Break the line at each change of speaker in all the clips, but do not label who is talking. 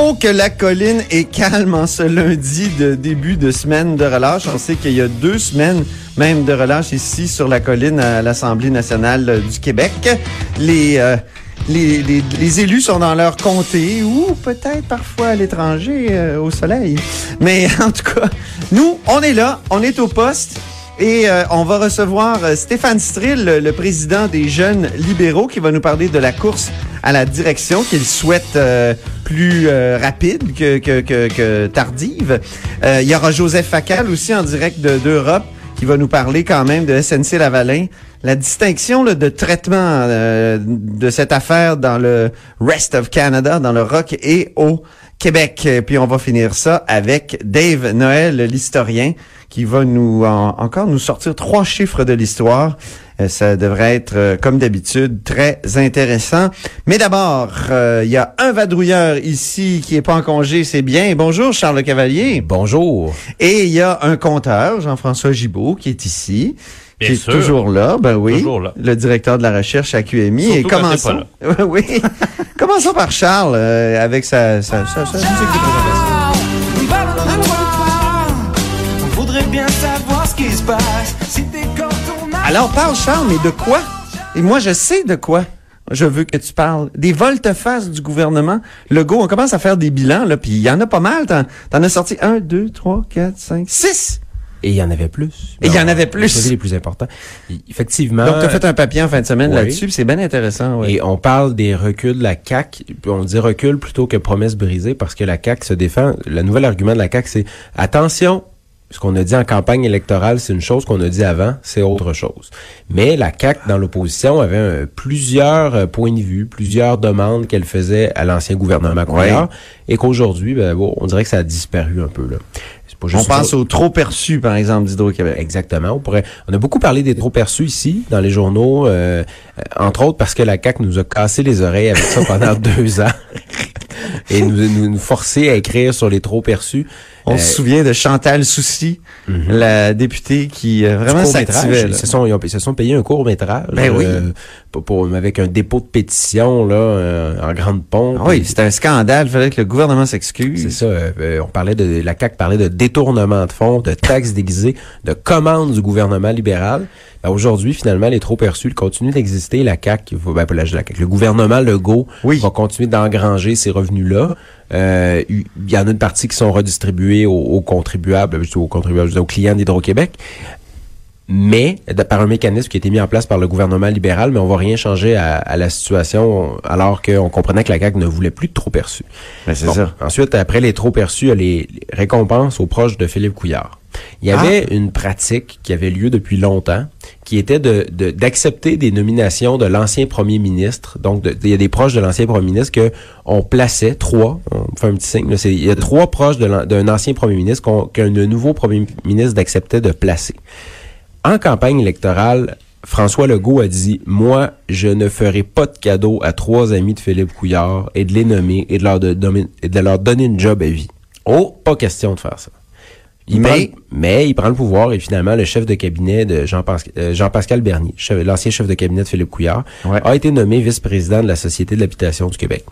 Oh, que la colline est calme en ce lundi de début de semaine de relâche. On sait qu'il y a deux semaines même de relâche ici sur la colline à l'Assemblée nationale du Québec. Les, euh, les, les, les, élus sont dans leur comté ou peut-être parfois à l'étranger euh, au soleil. Mais en tout cas, nous, on est là, on est au poste. Et euh, on va recevoir Stéphane Strill, le président des jeunes libéraux, qui va nous parler de la course à la direction qu'il souhaite euh, plus euh, rapide que, que, que, que tardive. Euh, il y aura Joseph Facal aussi en direct d'Europe qui va nous parler quand même de SNC Lavalin. La distinction là, de traitement de cette affaire dans le rest of Canada, dans le rock et au Québec. Et puis on va finir ça avec Dave Noël, l'historien, qui va nous encore nous sortir trois chiffres de l'histoire. Euh, ça devrait être, euh, comme d'habitude, très intéressant. Mais d'abord, euh, il y a un vadrouilleur ici qui est pas en congé, c'est bien. Bonjour, Charles Cavalier.
Bonjour.
Et il y a un compteur, Jean-François Gibault, qui est ici.
Bien
qui
sûr.
est toujours là, ben oui.
Toujours là.
Le directeur de la recherche à QMI.
Surtout
Et commençons.
pas
oui. Commençons par Charles, euh, avec sa, sa, sa, sa musique de présentation.
On voudrait bien savoir ce qui se passe. Si t'es quand on a...
Alors, parle, Charles, mais de quoi? Et moi, je sais de quoi. Je veux que tu parles. Des volte-face du gouvernement. Le go, on commence à faire des bilans, là, puis il y en a pas mal. T'en, t'en as sorti un, deux, trois, quatre, cinq, six.
Et il y en avait plus.
Et il y en avait plus.
C'est les plus importants. Effectivement.
Donc, tu as fait un papier en fin de semaine
oui.
là-dessus, c'est bien intéressant. Ouais.
Et on parle des reculs de la CAQ. puis On dit recul plutôt que promesse brisée parce que la CAQ se défend. Le nouvel argument de la CAQ, c'est attention, ce qu'on a dit en campagne électorale, c'est une chose qu'on a dit avant, c'est autre chose. Mais la CAQ, dans l'opposition, avait un- plusieurs euh, points de vue, plusieurs demandes qu'elle faisait à l'ancien gouvernement Couillard, et qu'aujourd'hui, ben, bon, on dirait que ça a disparu un peu. Là.
On pense au trop perçu, par exemple, d'Hydro-Québec.
Exactement. On pourrait. On a beaucoup parlé des trop perçus ici dans les journaux, euh, euh, entre autres parce que la CAC nous a cassé les oreilles avec ça pendant deux ans et nous, nous, nous forcer à écrire sur les trop perçus.
On
Euh,
se souvient de Chantal Soucy, la députée qui euh, vraiment s'activait. là.
Ils se sont, ils, ont- ils se sont payés un court métrage.
Ben oui.
pour, pour- avec un dépôt de pétition là euh, en grande pompe.
Ah oui, c'était un scandale. Il fallait que le gouvernement s'excuse.
C'est ça. euh, euh, on parlait de la CAC parlait de détournement de fonds, de taxes déguisées, de commandes du gouvernement libéral. Ben, Aujourd'hui, finalement, les trop perçus ils continuent d'exister. La CAC, ben, la, la CAQ, le gouvernement Legault
Oui.
va continuer d'engranger ces revenus-là. Euh, Il y en a une partie qui sont redistribués aux, aux contribuables, aux contribuables, aux clients d'Hydro-Québec. Mais, de- par un mécanisme qui a été mis en place par le gouvernement libéral, mais on va rien changer à, à la situation alors qu'on comprenait que la CAQ ne voulait plus de trop perçus.
Ben, c'est
Bon.
ça.
Ensuite, après les trop perçus, les, les récompenses aux proches de Philippe Couillard. Il y avait
Ah.
une pratique qui avait lieu depuis longtemps, qui était de de- d'accepter des nominations de l'ancien premier ministre. Donc, de- il y a des proches de l'ancien premier ministre que on plaçait trois. On fait un petit signe. là, il y a trois proches de d'un ancien premier ministre qu'un nouveau premier ministre acceptait de placer. En campagne électorale, François Legault a dit Moi, je ne ferai pas de cadeau à trois amis de Philippe Couillard et de les nommer et de leur, de- nommer- et de leur donner une job à vie. Oh, pas question de faire ça. Il
Mais-
prend- mais il prend le pouvoir et finalement, le chef de cabinet de Jean-Pascal euh, Bernier, l'ancien chef de cabinet de Philippe Couillard,
Ouais.
a été nommé vice-président de la Société de l'habitation du Québec.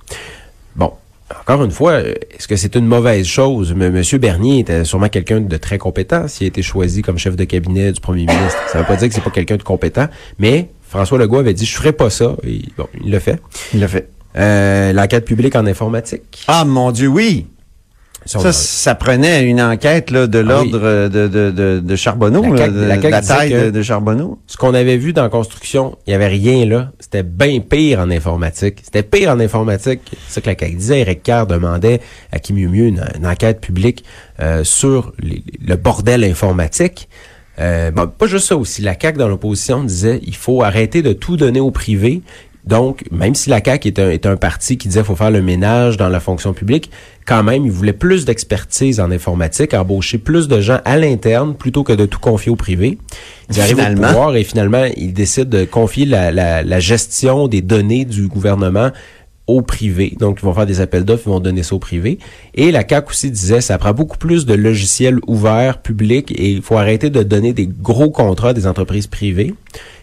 Bon, encore une fois, est-ce que c'est une mauvaise chose? M- Monsieur Bernier était sûrement quelqu'un de très compétent s'il a été choisi comme chef de cabinet du premier ministre. Ça veut pas dire que c'est pas quelqu'un de compétent, mais François Legault avait dit, je ferai pas ça. Et bon, il l'a fait.
Il l'a fait.
Euh, L'enquête publique en informatique.
Ah, mon Dieu, oui. Ça, ça prenait une enquête là, de
Ah oui.
l'ordre euh, de, de, de, de Charbonneau,
La CAQ CAQ
taille de, Charbonneau.
ce qu'on avait vu dans la construction, il y avait rien là. C'était bien pire en informatique. C'était pire en informatique. C'est ça que la CAQ disait. Eric Carr demandait à qui mieux mieux une, une enquête publique euh, sur les- le bordel informatique. Euh, bon, pas juste ça aussi. La CAQ dans l'opposition disait il faut arrêter de tout donner au privé. Donc, même si la CAQ est un, est un parti qui disait qu'il faut faire le ménage dans la fonction publique, quand même, il voulait plus d'expertise en informatique, embaucher plus de gens à l'interne plutôt que de tout confier au privé. Ils arrivent au pouvoir et finalement, ils décident de confier la, la, la gestion des données du gouvernement au privé. Donc, ils vont faire des appels d'offres, ils vont donner ça au privé. Et la CAQ aussi disait, ça prend beaucoup plus de logiciels ouverts, publics, et il faut arrêter de donner des gros contrats à des entreprises privées.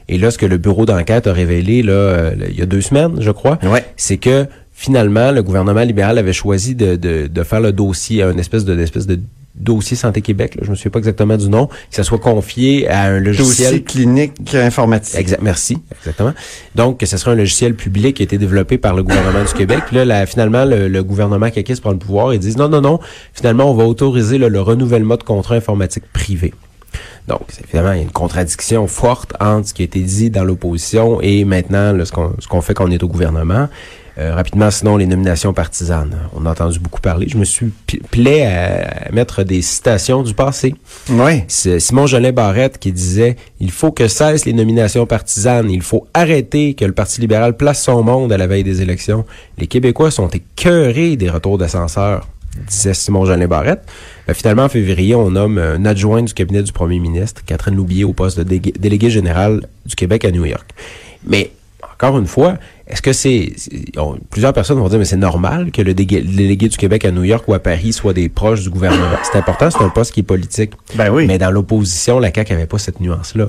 Et là, ce que le bureau d'enquête a révélé, là, euh, il y a deux semaines, je crois,
Ouais.
c'est que finalement, le gouvernement libéral avait choisi de, de, de faire le dossier, un espèce de, espèce de dossier Santé Québec, là, je me souviens pas exactement du nom, que ça soit confié à un logiciel
Dossier clinique informatique.
Exact, merci, exactement. Donc, que ce serait un logiciel public qui a été développé par le gouvernement du Québec. Puis Là, là, finalement, le, le gouvernement caquiste prend le pouvoir et disent non, non, non, finalement, on va autoriser là, le renouvellement de contrats informatiques privés. Donc, c'est évidemment, il y a une contradiction forte entre ce qui a été dit dans l'opposition et maintenant là, ce qu'on ce qu'on fait quand on est au gouvernement. Euh, rapidement, sinon, les nominations partisanes. On a entendu beaucoup parler. Je me suis plaît à, mettre des citations du passé.
Oui.
C'est Simon Jolin Barrette qui disait il faut que cessent les nominations partisanes, il faut arrêter que le Parti libéral place son monde à la veille des élections. Les Québécois sont écœurés des retours d'ascenseurs, disait Simon Jolin Barrette. Ben, finalement, en février, on nomme un adjoint du cabinet du premier ministre, Catherine Loubier, au poste de délégué général du Québec à New York. Mais encore une fois, est-ce que c'est, on- plusieurs personnes vont dire mais c'est normal que le délégué du Québec à New York ou à Paris soit des proches du gouvernement? C'est important, c'est un poste qui est politique.
Ben oui.
Mais dans l'opposition, la CAQ avait pas cette nuance-là.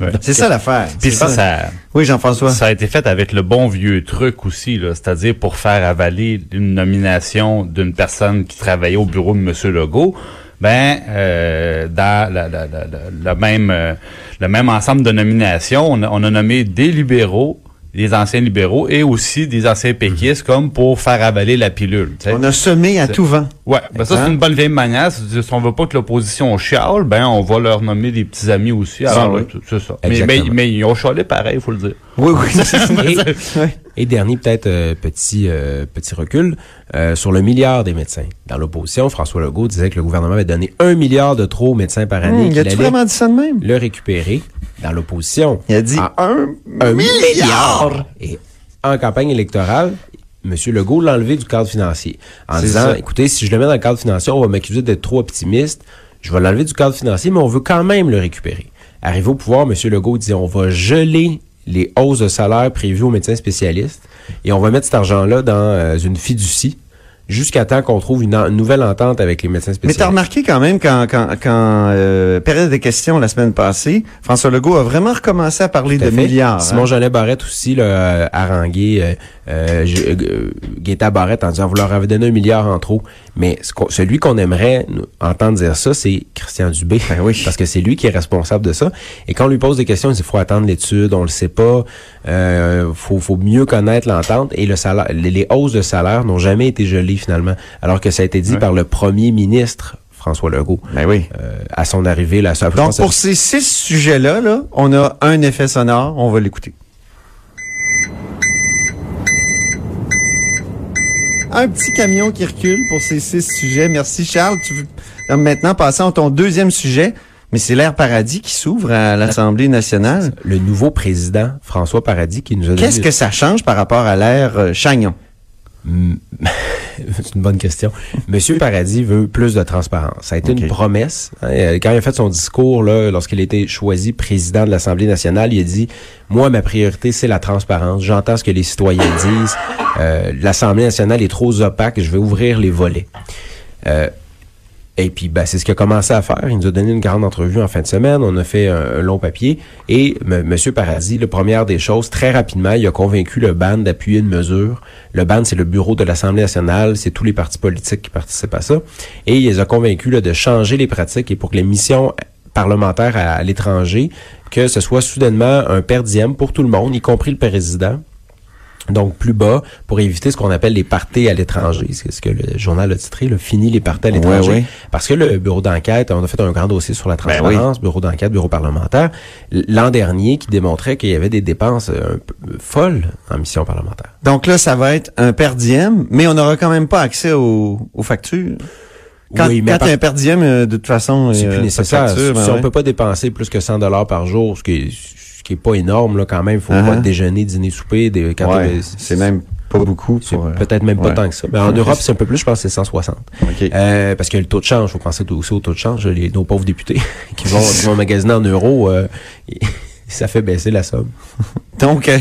C'est ça l'affaire.
Puis
C'est
ça, ça,
Oui, Jean-François.
ça a été fait avec le bon vieux truc aussi, là, c'est-à-dire pour faire avaler une nomination d'une personne qui travaillait au bureau de M. Legault, ben euh, dans la- la- la- la- le même euh, le même ensemble de nominations, on a, on a nommé des libéraux, des anciens libéraux et aussi des anciens péquistes comme pour faire avaler la pilule. tu sais.
On a semé à tout vent.
Ouais, ben ça
Hein?
c'est une bonne vieille manière. Si on veut pas que l'opposition chiale, ben on va leur nommer des petits amis aussi. Alors,
oui.
c'est ça. Mais, mais, mais ils ont chialé pareil, faut le dire.
Oui, oui.
Et. Et dernier peut-être euh, petit euh, petit recul euh, sur le milliard des médecins. Dans l'opposition, François Legault disait que le gouvernement avait donné un milliard de trop aux médecins par année,
Hum, a-tu
allait
vraiment dit ça de même?
le récupérer. Dans l'opposition,
Il a dit un,
un
milliard.
Et en campagne électorale, M. Legault l'a enlevé du cadre financier. En disant,
ça.
écoutez, si je le mets dans le cadre financier, on va m'accuser d'être trop optimiste. Je vais l'enlever du cadre financier, mais on veut quand même le récupérer. Arrivé au pouvoir, M. Legault dit, on va geler les hausses de salaire prévues aux médecins spécialistes. Et on va mettre cet argent-là dans euh, une fiducie jusqu'à temps qu'on trouve une, en- une nouvelle entente avec les médecins
Mais
spécialistes.
t'as remarqué quand même quand, quand, quand euh, période de questions la semaine passée, François Legault a vraiment recommencé à parler
Tout à
de
fait.
milliards.
Simon
hein?
Barrette aussi là, euh, harangué euh, euh, euh, Gaétan Barrette en disant vous leur avez donné un milliard en trop. Mais ce qu'on- celui qu'on aimerait entendre dire ça, c'est Christian Dubé.
Ben oui.
Parce que c'est lui qui est responsable de ça. Et quand on lui pose des questions, il dit faut attendre l'étude, on le sait pas, euh, faut, faut mieux connaître l'entente. Et le salaire, les, les hausses de salaire n'ont jamais été gelées finalement. Alors que ça a été dit
Ouais.
par le premier ministre François Legault.
Ben oui.
euh, à son arrivée, ça, je
Donc pour ces six sujets-là, là, on a un effet sonore, on va l'écouter. Un petit camion qui recule pour ces six sujets. Merci Charles. Tu veux maintenant passer à ton deuxième sujet, mais c'est l'air paradis qui s'ouvre à l'Assemblée nationale.
le nouveau président François Paradis qui nous a donné
Qu'est-ce que ça change par rapport à l'ère euh, Chagnon?
C'est une bonne question. Monsieur Paradis veut plus de transparence. Ça a été une promesse. Euh, Quand il a fait son discours, là, lorsqu'il a été choisi président de l'Assemblée nationale, il a dit Moi, ma priorité, c'est la transparence. J'entends ce que les citoyens disent. Euh, L'Assemblée nationale est trop opaque. Je vais ouvrir les volets. Euh, et puis, ben, c'est ce qu'il a commencé à faire. Il nous a donné une grande entrevue en fin de semaine. On a fait un, long papier. Et M. Paradis, la première des choses, très rapidement, il a convaincu le BAN d'appuyer une mesure. Le BAN, c'est le bureau de l'Assemblée nationale. C'est tous les partis politiques qui participent à ça. Et il les a convaincus de changer les pratiques et pour que les missions parlementaires à, à l'étranger, que ce soit soudainement un per diem pour tout le monde, y compris le président. Donc, plus bas, pour éviter ce qu'on appelle les parties à l'étranger. C'est ce que le journal a titré, le fini les parties à l'étranger. Parce que le bureau d'enquête, on a fait un grand dossier sur la
Ben
transparence, bureau d'enquête, bureau parlementaire, l'an dernier, qui démontrait qu'il y avait des dépenses euh, un peu folles en mission parlementaire.
Donc là, ça va être un per diem, mais on n'aura quand même pas accès aux, aux factures. Quand,
Oui, mais
quand un per diem, euh, de toute façon,
C'est
euh,
plus nécessaire.
facture, ben
si on
ouais.
peut pas dépenser plus que 100 dollars par jour, ce qui est, ce qui est pas énorme là quand même. Faut
Uh-huh.
pas déjeuner, dîner, souper. Des, quand
Ouais, c'est même pas beaucoup
c'est
pour... euh,
peut-être même pas
ouais.
tant que ça. Mais en Europe, c'est un peu plus, je pense que c'est 160.
OK.
Euh, parce que le taux de change, faut penser aussi au taux de change. Les, nos pauvres députés qui vont, qui vont magasiner en euros, euh, ça fait baisser la somme.
Donc, euh,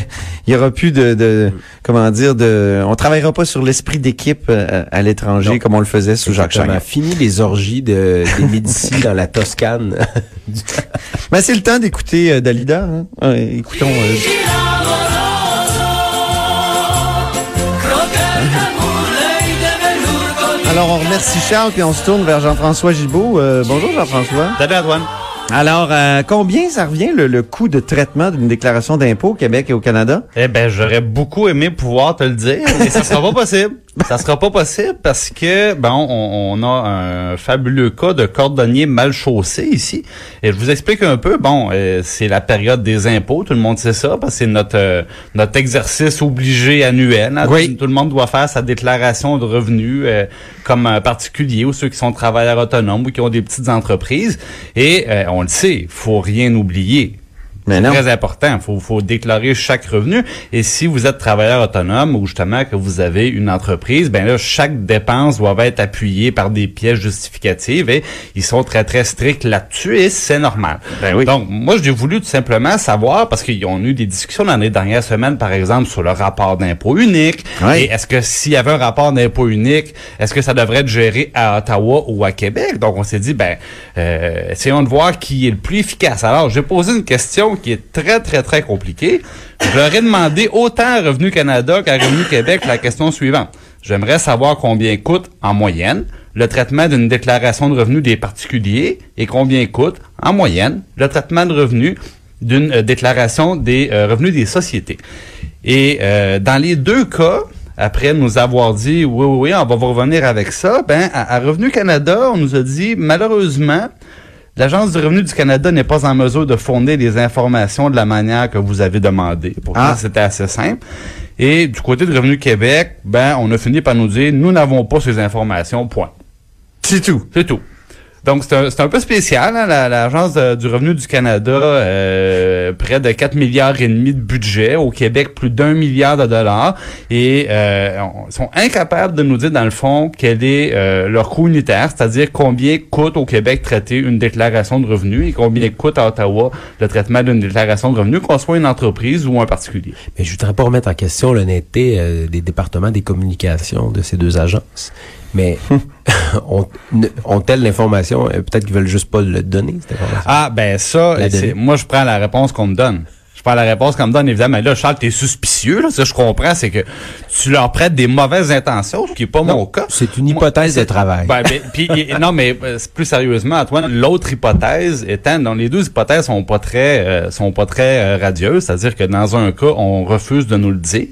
il y aura plus de, de comment dire, de, on travaillera pas sur l'esprit d'équipe euh, à l'étranger comme on le faisait sous Jacques. Chagnon.
Fini les orgies de, des Médicis dans la Toscane.
Mais c'est le temps d'écouter euh, Dalida. Hein? Ouais, écoutons. euh, Alors, on remercie Charles, puis on se tourne vers Jean-François Gibault. Euh, bonjour, Jean-François.
Salut Antoine.
Alors, euh, combien ça revient le, le coût de traitement d'une déclaration d'impôt au Québec et au Canada?
Eh ben, j'aurais beaucoup aimé pouvoir te le dire, mais ça sera pas possible. Ça sera pas possible parce que, bon, on, on a un fabuleux cas de cordonnier mal chaussé ici. Et je vous explique un peu. Bon, euh, c'est la période des impôts, tout le monde sait ça, parce que c'est notre euh, notre exercice obligé annuel. hein.
Oui.
Tout, tout le monde doit faire sa déclaration de revenus euh, comme un particulier ou ceux qui sont travailleurs autonomes ou qui ont des petites entreprises. Et euh, on le sait, faut rien oublier. C'est très important. Il faut, faut déclarer chaque revenu. Et si vous êtes travailleur autonome ou justement que vous avez une entreprise, ben là, chaque dépense doit être appuyée par des pièces justificatives et ils sont très, très stricts là-dessus et c'est normal.
Ben oui.
Donc, moi, j'ai voulu tout simplement savoir, parce qu'ils ont eu des discussions dans les dernières semaines, par exemple, sur le rapport d'impôt unique.
Oui.
Et est-ce que s'il y avait un rapport d'impôt unique, est-ce que ça devrait être géré à Ottawa ou à Québec? Donc, on s'est dit, ben, euh, essayons de voir qui est le plus efficace. Alors, j'ai posé une question qui est très, très, très compliquée. Je leur ai demandé autant à Revenu Canada qu'à Revenu Québec la question suivante. J'aimerais savoir combien coûte, en moyenne, le traitement d'une déclaration de revenus des particuliers et combien coûte, en moyenne, le traitement de revenus d'une euh, déclaration des euh, revenus des sociétés. Et euh, dans les deux cas, après nous avoir dit oui, oui, oui, on va vous revenir avec ça, ben à, à Revenu Canada, on nous a dit malheureusement, l'Agence du revenu du Canada n'est pas en mesure de fournir les informations de la manière que vous avez demandé. Pourtant,
Ah.
c'était assez simple. Et du côté de Revenu Québec, ben on a fini par nous dire nous n'avons pas ces informations. Point.
C'est tout.
C'est tout. Donc, c'est un, peu spécial, hein, la- l'Agence du revenu du Canada, euh, près de 4 milliards et demi de budget, au Québec, plus d'un milliard de dollars, et euh, on- sont incapables de nous dire, dans le fond, quel est euh, leur coût unitaire, c'est-à-dire combien coûte au Québec traiter une déclaration de revenus et combien coûte à Ottawa le traitement d'une déclaration de revenus, qu'on soit une entreprise ou un particulier.
Mais je voudrais pas remettre en question l'honnêteté euh, des départements des communications de ces deux agences. Mais ont- ne- ont-elles l'information? Euh, Peut-être qu'ils veulent juste pas le donner, cette information.
Ah, ben ça, c'est- moi, je prends la réponse qu'on me donne. Je prends la réponse qu'on me donne, évidemment. Mais là, Charles, t'es suspicieux, là. Ça, je comprends, c'est que tu leur prêtes des mauvaises intentions, ce qui est pas mon cas.
C'est une
Moi,
hypothèse de travail.
Ben, ben, puis, et- non, mais euh, plus sérieusement, Antoine, l'autre hypothèse étant, dans les deux hypothèses sont pas très, euh, sont pas très euh, radieuses, c'est-à-dire que dans un cas, on refuse de nous le dire,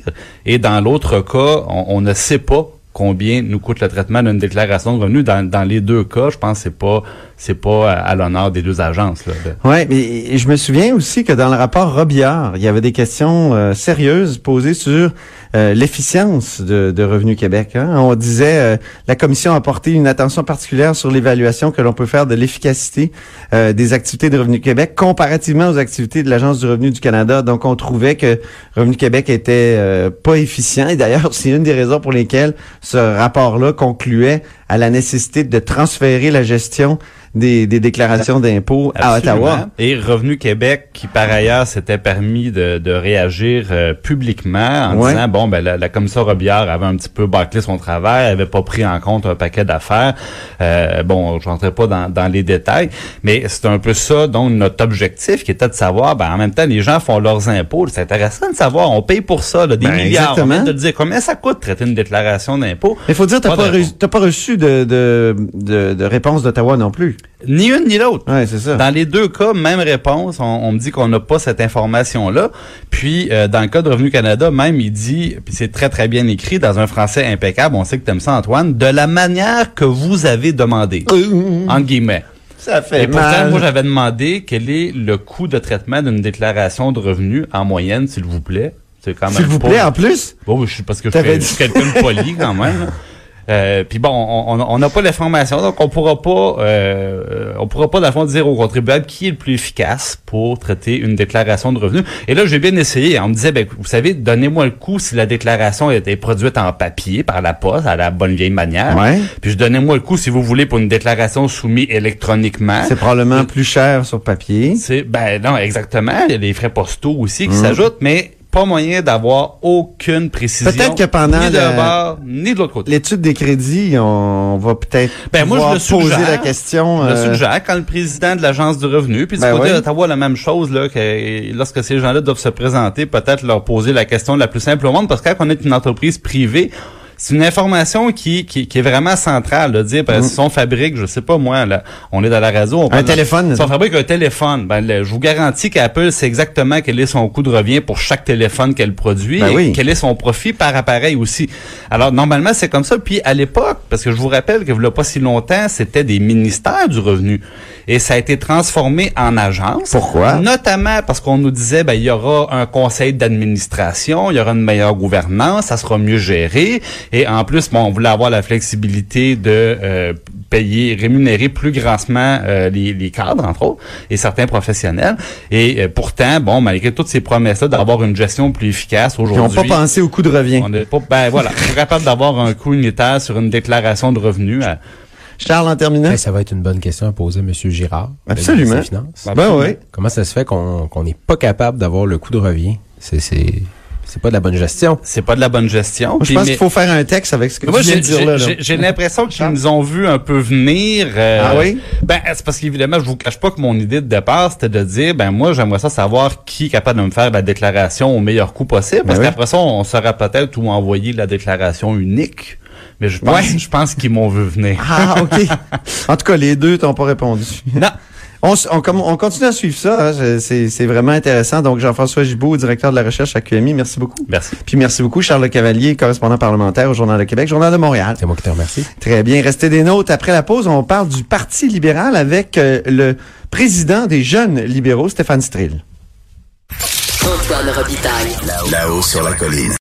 et dans l'autre cas, on, on ne sait pas combien nous coûte le traitement d'une déclaration de revenus. Dans, les deux cas, je pense que c'est pas, c'est pas à, l'honneur des deux agences. Là,
Ouais, mais je me souviens aussi que dans le rapport Robillard, il y avait des questions euh, sérieuses posées sur euh, l'efficience de, de Revenu Québec. hein. On disait euh, la commission a porté une attention particulière sur l'évaluation que l'on peut faire de l'efficacité des activités de Revenu Québec comparativement aux activités de l'Agence du revenu du Canada. Donc, on trouvait que Revenu Québec était pas efficient. Et d'ailleurs, c'est une des raisons pour lesquelles ce rapport-là concluait à la nécessité de transférer la gestion des, des déclarations d'impôts à. Ottawa.
Et Revenu Québec, qui par ailleurs s'était permis de, de réagir euh, publiquement en
Ouais.
disant, bon, ben la, la commission Robillard avait un petit peu bâclé son travail, avait pas pris en compte un paquet d'affaires. Euh, bon, je rentrerai pas dans, dans les détails, mais c'est un peu ça, donc, notre objectif, qui était de savoir, ben en même temps, les gens font leurs impôts. C'est intéressant de savoir, on paye pour ça, là, des
Ben,
milliards.
exactement.
On vient de dire combien ça coûte traiter une déclaration d'impôt.
Il faut dire, t'as
Pas
pas, reçu, pas reçu de, de, de, de réponse d'Ottawa non plus.
Ni une ni l'autre.
Ouais, c'est ça.
Dans les deux cas, même réponse. On, on me dit qu'on n'a pas cette information-là. Puis, euh, dans le cas de Revenu Canada, même, il dit, puis c'est très, très bien écrit, dans un français impeccable, on sait que t'aimes ça, Antoine, de la manière que vous avez demandé. Entre guillemets.
Ça fait
Et pourtant,
mal.
moi, j'avais demandé quel est le coût de traitement d'une déclaration de revenus en moyenne, s'il vous plaît. C'est quand même
S'il vous plaît, en plus?
Bon, oui, je suis parce que je suis quelqu'un de poli quand même. Euh, Puis bon, on on n'a pas l'information, donc on pourra pas, euh, on pourra pas, fond, dire au contribuable qui est le plus efficace pour traiter une déclaration de revenus. Et là, j'ai bien essayé. On me disait, ben, vous savez, donnez-moi le coup si la déclaration été produite en papier par la poste, à la bonne vieille manière.
Ouais.
Puis je donnez-moi le coup si vous voulez pour une déclaration soumise électroniquement.
C'est probablement plus cher sur papier.
C'est ben non exactement. Il y a les frais postaux aussi qui
Mm.
s'ajoutent, mais pas moyen d'avoir aucune précision.
Peut-être que pendant
ni de
la-
bord ni de l'autre côté.
L'étude des crédits, on va peut-être
Ben, moi, je le
poser
suggère.
la question.
Je le
euh,
suggère quand le président de l'agence du revenu, puis du
Ben
côté
oui.
d'Ottawa, la même chose, là, que lorsque ces gens-là doivent se présenter, peut-être leur poser la question la plus simple au monde, parce que quand on est une entreprise privée, c'est une information qui, qui, qui est vraiment centrale, de dire, parce que si on fabrique, je sais pas moi, là, on est dans la radio, on de-
Mm. téléphone,
Si on fabrique un téléphone, ben, je vous garantis qu'Apple sait exactement quel est son coût de revient pour chaque téléphone qu'elle produit
Ben
et
oui.
quel est son profit par appareil aussi. Alors, normalement, c'est comme ça. Puis, à l'époque, parce que je vous rappelle que a pas si longtemps, c'était des ministères du revenu. Et ça a été transformé en agence.
Pourquoi?
Notamment parce qu'on nous disait, ben, il y aura un conseil d'administration, il y aura une meilleure gouvernance, ça sera mieux géré. Et en plus, bon, on voulait avoir la flexibilité de euh, payer, rémunérer plus grassement euh, les, les cadres, entre autres, et certains professionnels. Et euh, pourtant, bon, malgré toutes ces promesses-là d'avoir une gestion plus efficace
Ils n'ont
aujourd'hui.
pas pensé au coût de revient.
On est pas, ben voilà, on est capable d'avoir un coût unitaire sur une déclaration de revenus. à-
Charles, en terminant.
Ben, ça va être une bonne question à poser à M. Girard.
Absolument.
Finances.
Ben oui.
Comment ça se fait qu'on qu'on n'est pas capable d'avoir le coût de revient? C'est c'est pas de la bonne gestion.
C'est pas de la bonne gestion.
Moi, je pense
mais-
qu'il faut faire un texte avec ce que
Moi,
tu viens de dire là. là.
j'ai- l'impression qu'ils nous ont vu un peu venir. euh,
Ah oui?
Ben, c'est parce qu'évidemment, je vous cache pas que mon idée de départ, c'était de dire, ben moi, j'aimerais ça savoir qui est capable de me faire la déclaration au meilleur coût possible. Parce
Ben oui.
qu'après ça, on saura peut-être où envoyer la déclaration unique. Mais je pense,
Ouais.
je pense qu'ils m'ont vu venir.
Ah, OK. en tout cas, les deux t'ont pas répondu.
Non.
On, continue à suivre ça. hein. C'est c'est vraiment intéressant. Donc, Jean-François Gibault, directeur de la recherche à QMI, merci beaucoup.
Merci.
Puis merci beaucoup, Charles Le Cavalier, correspondant parlementaire au Journal de Québec, Journal de Montréal.
C'est moi qui te remercie.
Très bien. Restez des nôtres. Après la pause, on parle du Parti libéral avec euh, le président des jeunes libéraux, Stéphane Strill.
Antoine Robitaille.
Là-haut sur la colline.